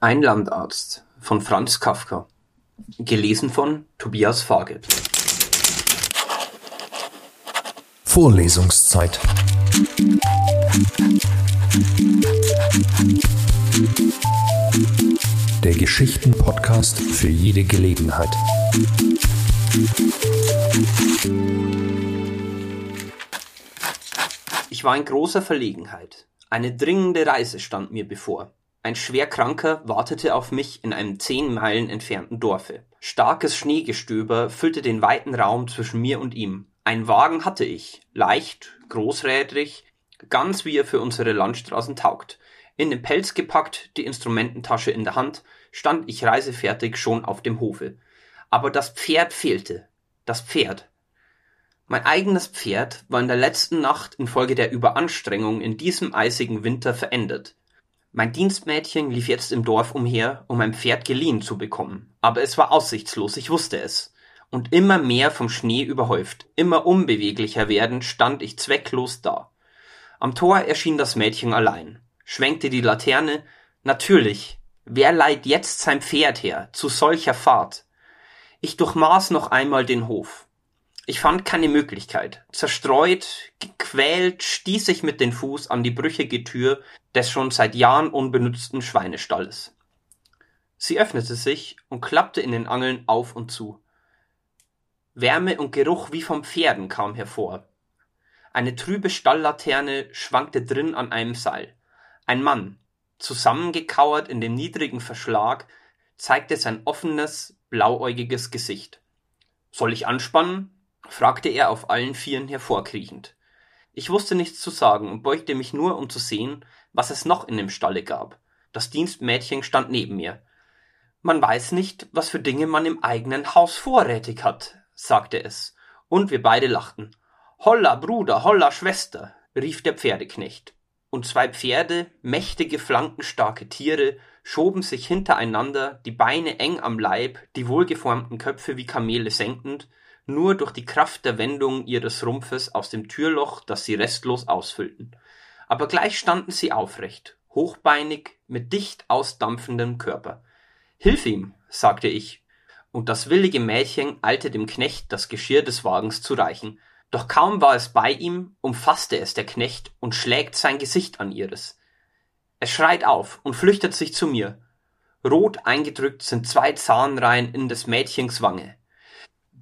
Ein Landarzt von Franz Kafka. Gelesen von Tobias Farget. Vorlesungszeit. Der Geschichten-Podcast für jede Gelegenheit. Ich war in großer Verlegenheit. Eine dringende Reise stand mir bevor. Ein Schwerkranker wartete auf mich in einem zehn Meilen entfernten Dorfe. Starkes Schneegestöber füllte den weiten Raum zwischen mir und ihm. Ein Wagen hatte ich, leicht, großrädrig, ganz wie er für unsere Landstraßen taugt. In den Pelz gepackt, die Instrumententasche in der Hand, stand ich reisefertig schon auf dem Hofe. Aber das Pferd fehlte. Das Pferd. Mein eigenes Pferd war in der letzten Nacht infolge der Überanstrengung in diesem eisigen Winter verendet. Mein Dienstmädchen lief jetzt im Dorf umher, um ein Pferd geliehen zu bekommen, aber es war aussichtslos, ich wusste es. Und immer mehr vom Schnee überhäuft, immer unbeweglicher werdend, stand ich zwecklos da. Am Tor erschien das Mädchen allein, schwenkte die Laterne. Natürlich, wer leiht jetzt sein Pferd her, zu solcher Fahrt? Ich durchmaß noch einmal den Hof. Ich fand keine Möglichkeit. Zerstreut, gequält, stieß ich mit dem Fuß an die brüchige Tür des schon seit Jahren unbenutzten Schweinestalles. Sie öffnete sich und klappte in den Angeln auf und zu. Wärme und Geruch wie vom Pferden kam hervor. Eine trübe Stalllaterne schwankte drin an einem Seil. Ein Mann, zusammengekauert in dem niedrigen Verschlag, zeigte sein offenes, blauäugiges Gesicht. Soll ich anspannen? Fragte er auf allen Vieren hervorkriechend. Ich wusste nichts zu sagen und beugte mich nur, um zu sehen, was es noch in dem Stalle gab. Das Dienstmädchen stand neben mir. Man weiß nicht, was für Dinge man im eigenen Haus vorrätig hat, sagte es, und wir beide lachten. Holla, Bruder, holla, Schwester, rief der Pferdeknecht. Und zwei Pferde, mächtige, flankenstarke Tiere, schoben sich hintereinander, die Beine eng am Leib, die wohlgeformten Köpfe wie Kamele senkend, nur durch die Kraft der Wendung ihres Rumpfes aus dem Türloch, das sie restlos ausfüllten. Aber gleich standen sie aufrecht, hochbeinig, mit dicht ausdampfendem Körper. Hilf ihm, sagte ich, und das willige Mädchen eilte dem Knecht das Geschirr des Wagens zu reichen. Doch kaum war es bei ihm, umfasste es der Knecht und schlägt sein Gesicht an ihres. Es schreit auf und flüchtet sich zu mir. Rot eingedrückt sind zwei Zahnreihen in des Mädchens Wange.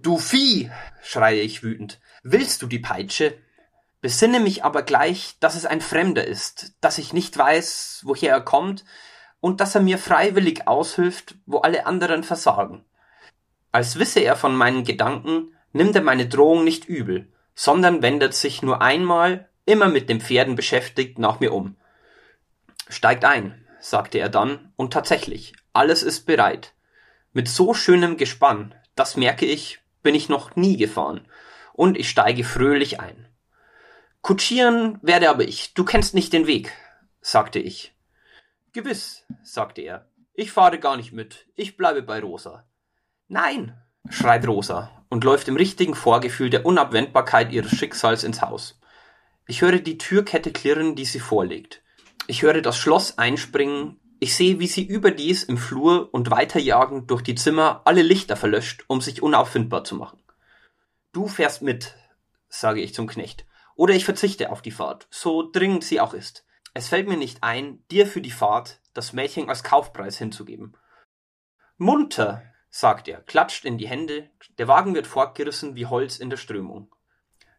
Du Vieh, schreie ich wütend, willst du die Peitsche? Besinne mich aber gleich, dass es ein Fremder ist, dass ich nicht weiß, woher er kommt, und dass er mir freiwillig aushilft, wo alle anderen versagen. Als wisse er von meinen Gedanken, nimmt er meine Drohung nicht übel, sondern wendet sich nur einmal, immer mit den Pferden beschäftigt, nach mir um. Steigt ein, sagte er dann, und tatsächlich, alles ist bereit. Mit so schönem Gespann, das merke ich, bin ich noch nie gefahren, und ich steige fröhlich ein. Kutschieren werde aber ich, du kennst nicht den Weg, sagte ich. Gewiss, sagte er, ich fahre gar nicht mit, ich bleibe bei Rosa. Nein, schreit Rosa und läuft im richtigen Vorgefühl der Unabwendbarkeit ihres Schicksals ins Haus. Ich höre die Türkette klirren, die sie vorlegt. Ich höre das Schloss einspringen, ich sehe, wie sie überdies im Flur und weiterjagend durch die Zimmer alle Lichter verlöscht, um sich unauffindbar zu machen. Du fährst mit, sage ich zum Knecht, oder ich verzichte auf die Fahrt, so dringend sie auch ist. Es fällt mir nicht ein, dir für die Fahrt das Mädchen als Kaufpreis hinzugeben. Munter, sagt er, klatscht in die Hände, der Wagen wird fortgerissen wie Holz in der Strömung.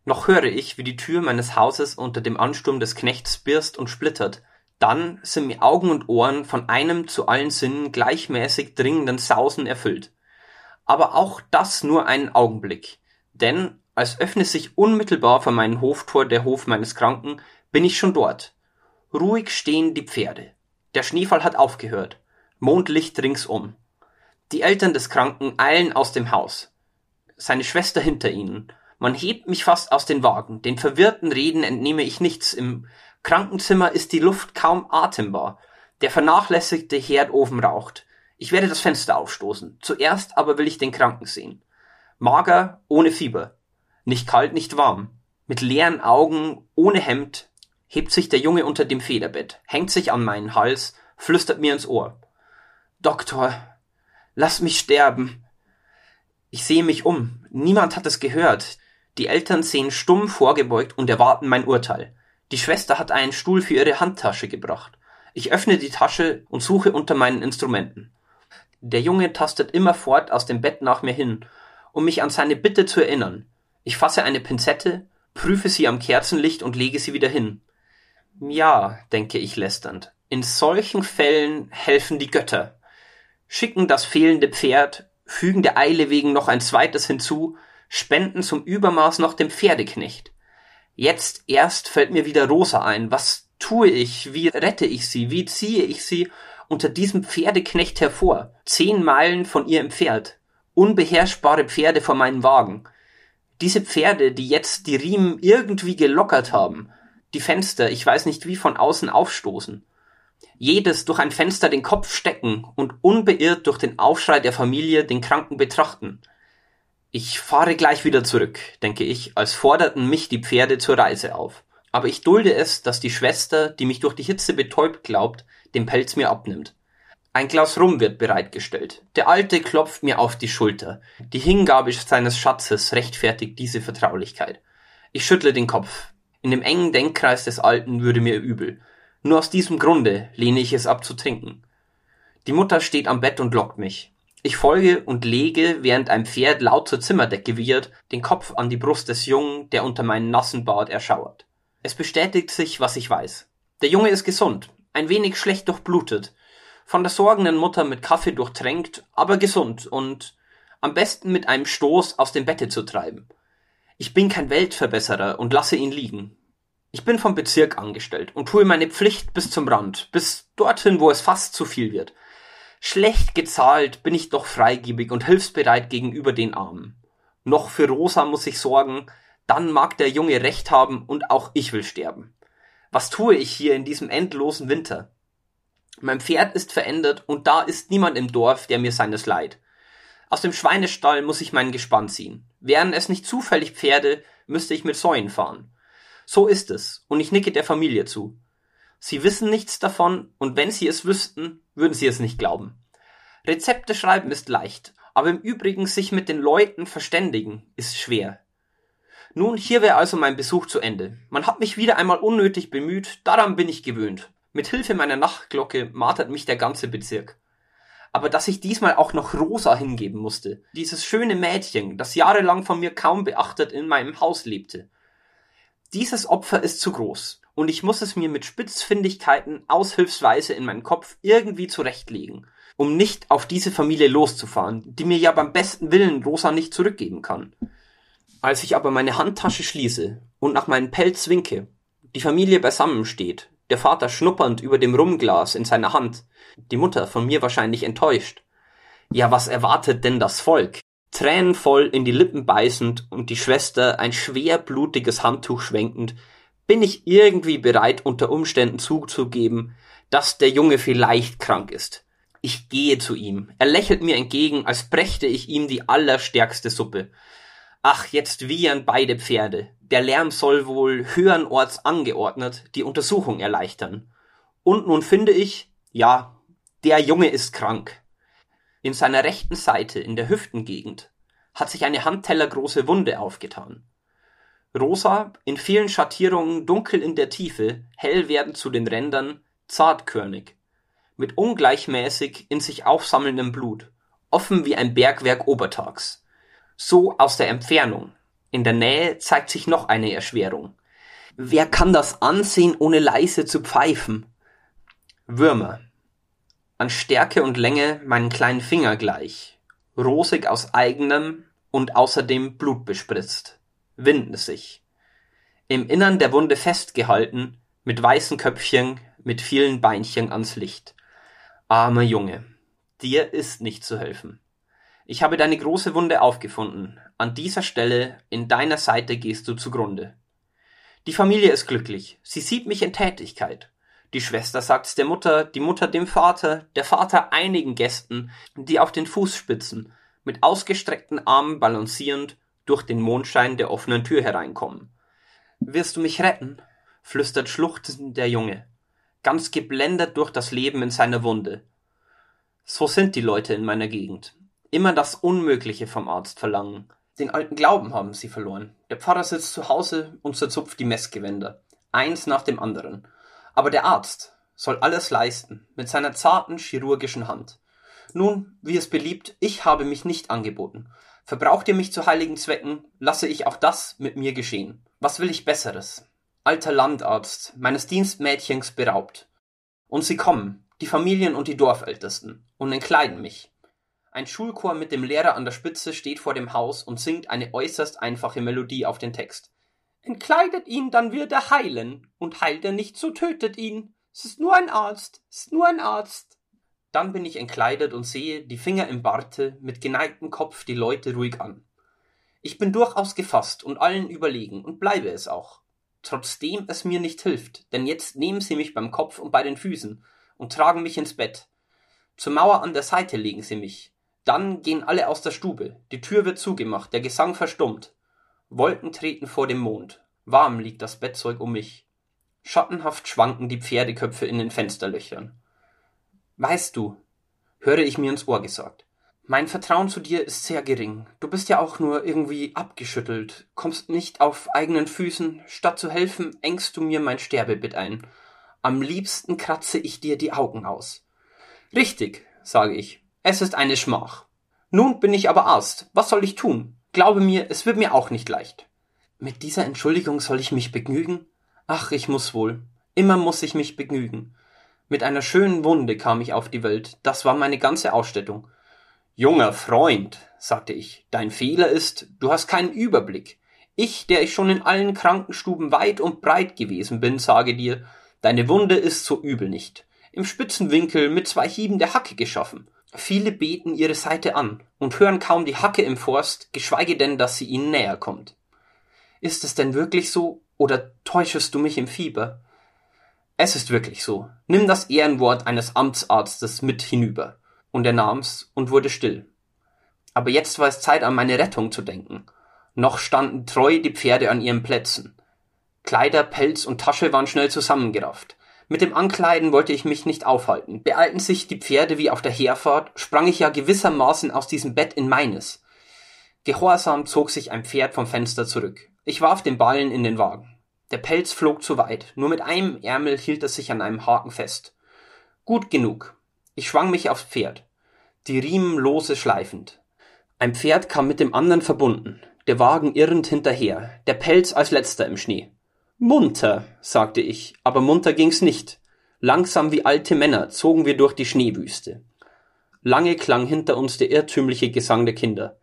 Noch höre ich, wie die Tür meines Hauses unter dem Ansturm des Knechts birst und splittert, dann sind mir Augen und Ohren von einem zu allen Sinnen gleichmäßig dringenden Sausen erfüllt. Aber auch das nur einen Augenblick, denn als öffne sich unmittelbar vor meinem Hoftor der Hof meines Kranken, bin ich schon dort. Ruhig stehen die Pferde. Der Schneefall hat aufgehört. Mondlicht ringsum. Die Eltern des Kranken eilen aus dem Haus. Seine Schwester hinter ihnen. Man hebt mich fast aus den Wagen. Den verwirrten Reden entnehme ich nichts. Im Krankenzimmer ist die Luft kaum atembar. Der vernachlässigte Herdofen raucht. Ich werde das Fenster aufstoßen. Zuerst aber will ich den Kranken sehen. Mager, ohne Fieber. Nicht kalt, nicht warm. Mit leeren Augen, ohne Hemd, hebt sich der Junge unter dem Federbett, hängt sich an meinen Hals, flüstert mir ins Ohr. Doktor, lass mich sterben. Ich sehe mich um. Niemand hat es gehört. Die Eltern sehen stumm vorgebeugt und erwarten mein Urteil. Die Schwester hat einen Stuhl für ihre Handtasche gebracht. Ich öffne die Tasche und suche unter meinen Instrumenten. Der Junge tastet immerfort aus dem Bett nach mir hin, um mich an seine Bitte zu erinnern. Ich fasse eine Pinzette, prüfe sie am Kerzenlicht und lege sie wieder hin. Ja, denke ich lästernd, in solchen Fällen helfen die Götter. Schicken das fehlende Pferd, fügen der Eile wegen noch ein zweites hinzu, spenden zum Übermaß noch dem Pferdeknecht. Jetzt erst fällt mir wieder Rosa ein. Was tue ich? Wie rette ich sie? Wie ziehe ich sie unter diesem Pferdeknecht hervor? Zehn Meilen von ihr entfernt. Unbeherrschbare Pferde vor meinem Wagen. Diese Pferde, die jetzt die Riemen irgendwie gelockert haben, die Fenster, ich weiß nicht wie von außen aufstoßen. Jedes durch ein Fenster den Kopf stecken und unbeirrt durch den Aufschrei der Familie den Kranken betrachten. Ich fahre gleich wieder zurück, denke ich, als forderten mich die Pferde zur Reise auf. Aber ich dulde es, dass die Schwester, die mich durch die Hitze betäubt glaubt, den Pelz mir abnimmt. Ein Glas Rum wird bereitgestellt. Der Alte klopft mir auf die Schulter. Die Hingabe seines Schatzes rechtfertigt diese Vertraulichkeit. Ich schüttle den Kopf. In dem engen Denkkreis des Alten würde mir übel. Nur aus diesem Grunde lehne ich es ab zu trinken. Die Mutter steht am Bett und lockt mich. Ich folge und lege, während ein Pferd laut zur Zimmerdecke wiehert, den Kopf an die Brust des Jungen, der unter meinen nassen Bart erschauert. Es bestätigt sich, was ich weiß. Der Junge ist gesund, ein wenig schlecht durchblutet, von der sorgenden Mutter mit Kaffee durchtränkt, aber gesund und am besten mit einem Stoß aus dem Bette zu treiben. Ich bin kein Weltverbesserer und lasse ihn liegen. Ich bin vom Bezirk angestellt und tue meine Pflicht bis zum Rand, bis dorthin, wo es fast zu viel wird. Schlecht gezahlt bin ich doch freigebig und hilfsbereit gegenüber den Armen. Noch für Rosa muss ich sorgen, dann mag der Junge recht haben und auch ich will sterben. Was tue ich hier in diesem endlosen Winter? Mein Pferd ist verändert und da ist niemand im Dorf, der mir seines leid. Aus dem Schweinestall muss ich mein Gespann ziehen. Wären es nicht zufällig Pferde, müsste ich mit Säuen fahren. So ist es, und ich nicke der Familie zu. Sie wissen nichts davon, und wenn sie es wüssten, würden sie es nicht glauben. Rezepte schreiben ist leicht, aber im Übrigen sich mit den Leuten verständigen ist schwer. Nun, hier wäre also mein Besuch zu Ende. Man hat mich wieder einmal unnötig bemüht, daran bin ich gewöhnt. Mit Hilfe meiner Nachtglocke martert mich der ganze Bezirk. Aber dass ich diesmal auch noch Rosa hingeben musste, dieses schöne Mädchen, das jahrelang von mir kaum beachtet in meinem Haus lebte. Dieses Opfer ist zu groß, und ich muss es mir mit Spitzfindigkeiten aushilfsweise in meinen Kopf irgendwie zurechtlegen, um nicht auf diese Familie loszufahren, die mir ja beim besten Willen Rosa nicht zurückgeben kann. Als ich aber meine Handtasche schließe und nach meinem Pelz winke, die Familie beisammen steht, der Vater schnuppernd über dem Rumglas in seiner Hand, die Mutter von mir wahrscheinlich enttäuscht. Ja, was erwartet denn das Volk? Tränenvoll in die Lippen beißend und die Schwester ein schwer blutiges Handtuch schwenkend, bin ich irgendwie bereit, unter Umständen zuzugeben, dass der Junge vielleicht krank ist. Ich gehe zu ihm. Er lächelt mir entgegen, als brächte ich ihm die allerstärkste Suppe. Ach, jetzt wiehern beide Pferde. Der Lärm soll wohl höheren Orts angeordnet die Untersuchung erleichtern. Und nun finde ich, ja, der Junge ist krank. In seiner rechten Seite, in der Hüftengegend, hat sich eine handtellergroße Wunde aufgetan. Rosa, in vielen Schattierungen dunkel in der Tiefe, hell werdend zu den Rändern, zartkörnig, mit ungleichmäßig in sich aufsammelndem Blut, offen wie ein Bergwerk obertags. So aus der Entfernung. In der Nähe zeigt sich noch eine Erschwerung. Wer kann das ansehen, ohne leise zu pfeifen? Würmer. An Stärke und Länge meinen kleinen Finger gleich. Rosig aus eigenem und außerdem Blut bespritzt winden sich. Im Innern der Wunde festgehalten, mit weißen Köpfchen, mit vielen Beinchen ans Licht. Armer Junge, dir ist nicht zu helfen. Ich habe deine große Wunde aufgefunden. An dieser Stelle, in deiner Seite gehst du zugrunde. Die Familie ist glücklich. Sie sieht mich in Tätigkeit. Die Schwester sagt's der Mutter, die Mutter dem Vater, der Vater einigen Gästen, die auf den Fußspitzen, mit ausgestreckten Armen balancierend, durch den Mondschein der offenen Tür hereinkommen. Wirst du mich retten? flüstert schluchzend der Junge, ganz geblendet durch das Leben in seiner Wunde. So sind die Leute in meiner Gegend. Immer das Unmögliche vom Arzt verlangen. Den alten Glauben haben sie verloren. Der Pfarrer sitzt zu Hause und zerzupft die Messgewänder. Eins nach dem anderen. Aber der Arzt soll alles leisten, mit seiner zarten chirurgischen Hand. Nun, wie es beliebt, ich habe mich nicht angeboten. Verbraucht ihr mich zu heiligen Zwecken, lasse ich auch das mit mir geschehen. Was will ich Besseres? Alter Landarzt, meines Dienstmädchens beraubt. Und sie kommen, die Familien und die Dorfältesten, und entkleiden mich. Ein Schulchor mit dem Lehrer an der Spitze steht vor dem Haus und singt eine äußerst einfache Melodie auf den Text. Entkleidet ihn, dann wird er heilen, und heilt er nicht, so tötet ihn. Es ist nur ein Arzt, es ist nur ein Arzt. Dann bin ich entkleidet und sehe, die Finger im Barte, mit geneigtem Kopf die Leute ruhig an. Ich bin durchaus gefasst und allen überlegen und bleibe es auch. Trotzdem es mir nicht hilft, denn jetzt nehmen sie mich beim Kopf und bei den Füßen und tragen mich ins Bett. Zur Mauer an der Seite legen sie mich. Dann gehen alle aus der Stube. Die Tür wird zugemacht, der Gesang verstummt. Wolken treten vor dem Mond. Warm liegt das Bettzeug um mich. Schattenhaft schwanken die Pferdeköpfe in den Fensterlöchern. Weißt du, höre ich mir ins Ohr gesagt. Mein Vertrauen zu dir ist sehr gering. Du bist ja auch nur irgendwie abgeschüttelt, kommst nicht auf eigenen Füßen. Statt zu helfen, engst du mir mein Sterbebett ein. Am liebsten kratze ich dir die Augen aus. Richtig, sage ich. Es ist eine Schmach. Nun bin ich aber Arzt. Was soll ich tun? Glaube mir, es wird mir auch nicht leicht. Mit dieser Entschuldigung soll ich mich begnügen? Ach, ich muss wohl. Immer muss ich mich begnügen. Mit einer schönen Wunde kam ich auf die Welt, das war meine ganze Ausstattung. Junger Freund, sagte ich, dein Fehler ist, du hast keinen Überblick. Ich, der ich schon in allen Krankenstuben weit und breit gewesen bin, sage dir, deine Wunde ist so übel nicht. Im spitzen Winkel mit zwei Hieben der Hacke geschaffen. Viele beten ihre Seite an und hören kaum die Hacke im Forst, geschweige denn, dass sie ihnen näher kommt. Ist es denn wirklich so, oder täuschest du mich im Fieber? Es ist wirklich so. Nimm das Ehrenwort eines Amtsarztes mit hinüber. Und er nahm's und wurde still. Aber jetzt war es Zeit, an meine Rettung zu denken. Noch standen treu die Pferde an ihren Plätzen. Kleider, Pelz und Tasche waren schnell zusammengerafft. Mit dem Ankleiden wollte ich mich nicht aufhalten. Beeilten sich die Pferde wie auf der Herfahrt, sprang ich ja gewissermaßen aus diesem Bett in meines. Gehorsam zog sich ein Pferd vom Fenster zurück. Ich warf den Ballen in den Wagen. Der Pelz flog zu weit, nur mit einem Ärmel hielt er sich an einem Haken fest. Gut genug. Ich schwang mich aufs Pferd, die Riemen lose schleifend. Ein Pferd kam mit dem anderen verbunden, der Wagen irrend hinterher, der Pelz als letzter im Schnee. Munter, sagte ich, aber munter ging's nicht. Langsam wie alte Männer zogen wir durch die Schneewüste. Lange klang hinter uns der irrtümliche Gesang der Kinder.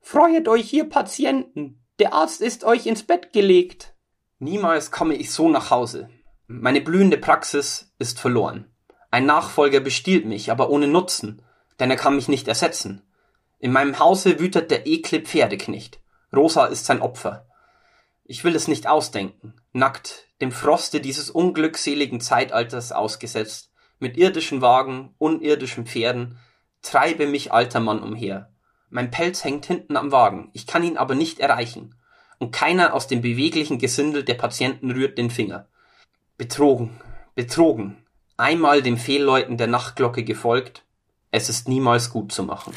Freuet euch, ihr Patienten, der Arzt ist euch ins Bett gelegt. Niemals komme ich so nach Hause. Meine blühende Praxis ist verloren. Ein Nachfolger bestiehlt mich, aber ohne Nutzen, denn er kann mich nicht ersetzen. In meinem Hause wütet der ekle Pferdeknecht. Rosa ist sein Opfer. Ich will es nicht ausdenken, nackt, dem Froste dieses unglückseligen Zeitalters ausgesetzt, mit irdischen Wagen, unirdischen Pferden, treibe mich alter Mann umher. Mein Pelz hängt hinten am Wagen, ich kann ihn aber nicht erreichen und keiner aus dem beweglichen Gesindel der Patienten rührt den Finger. Betrogen, betrogen, einmal dem Fehlläuten der Nachtglocke gefolgt, es ist niemals gut zu machen.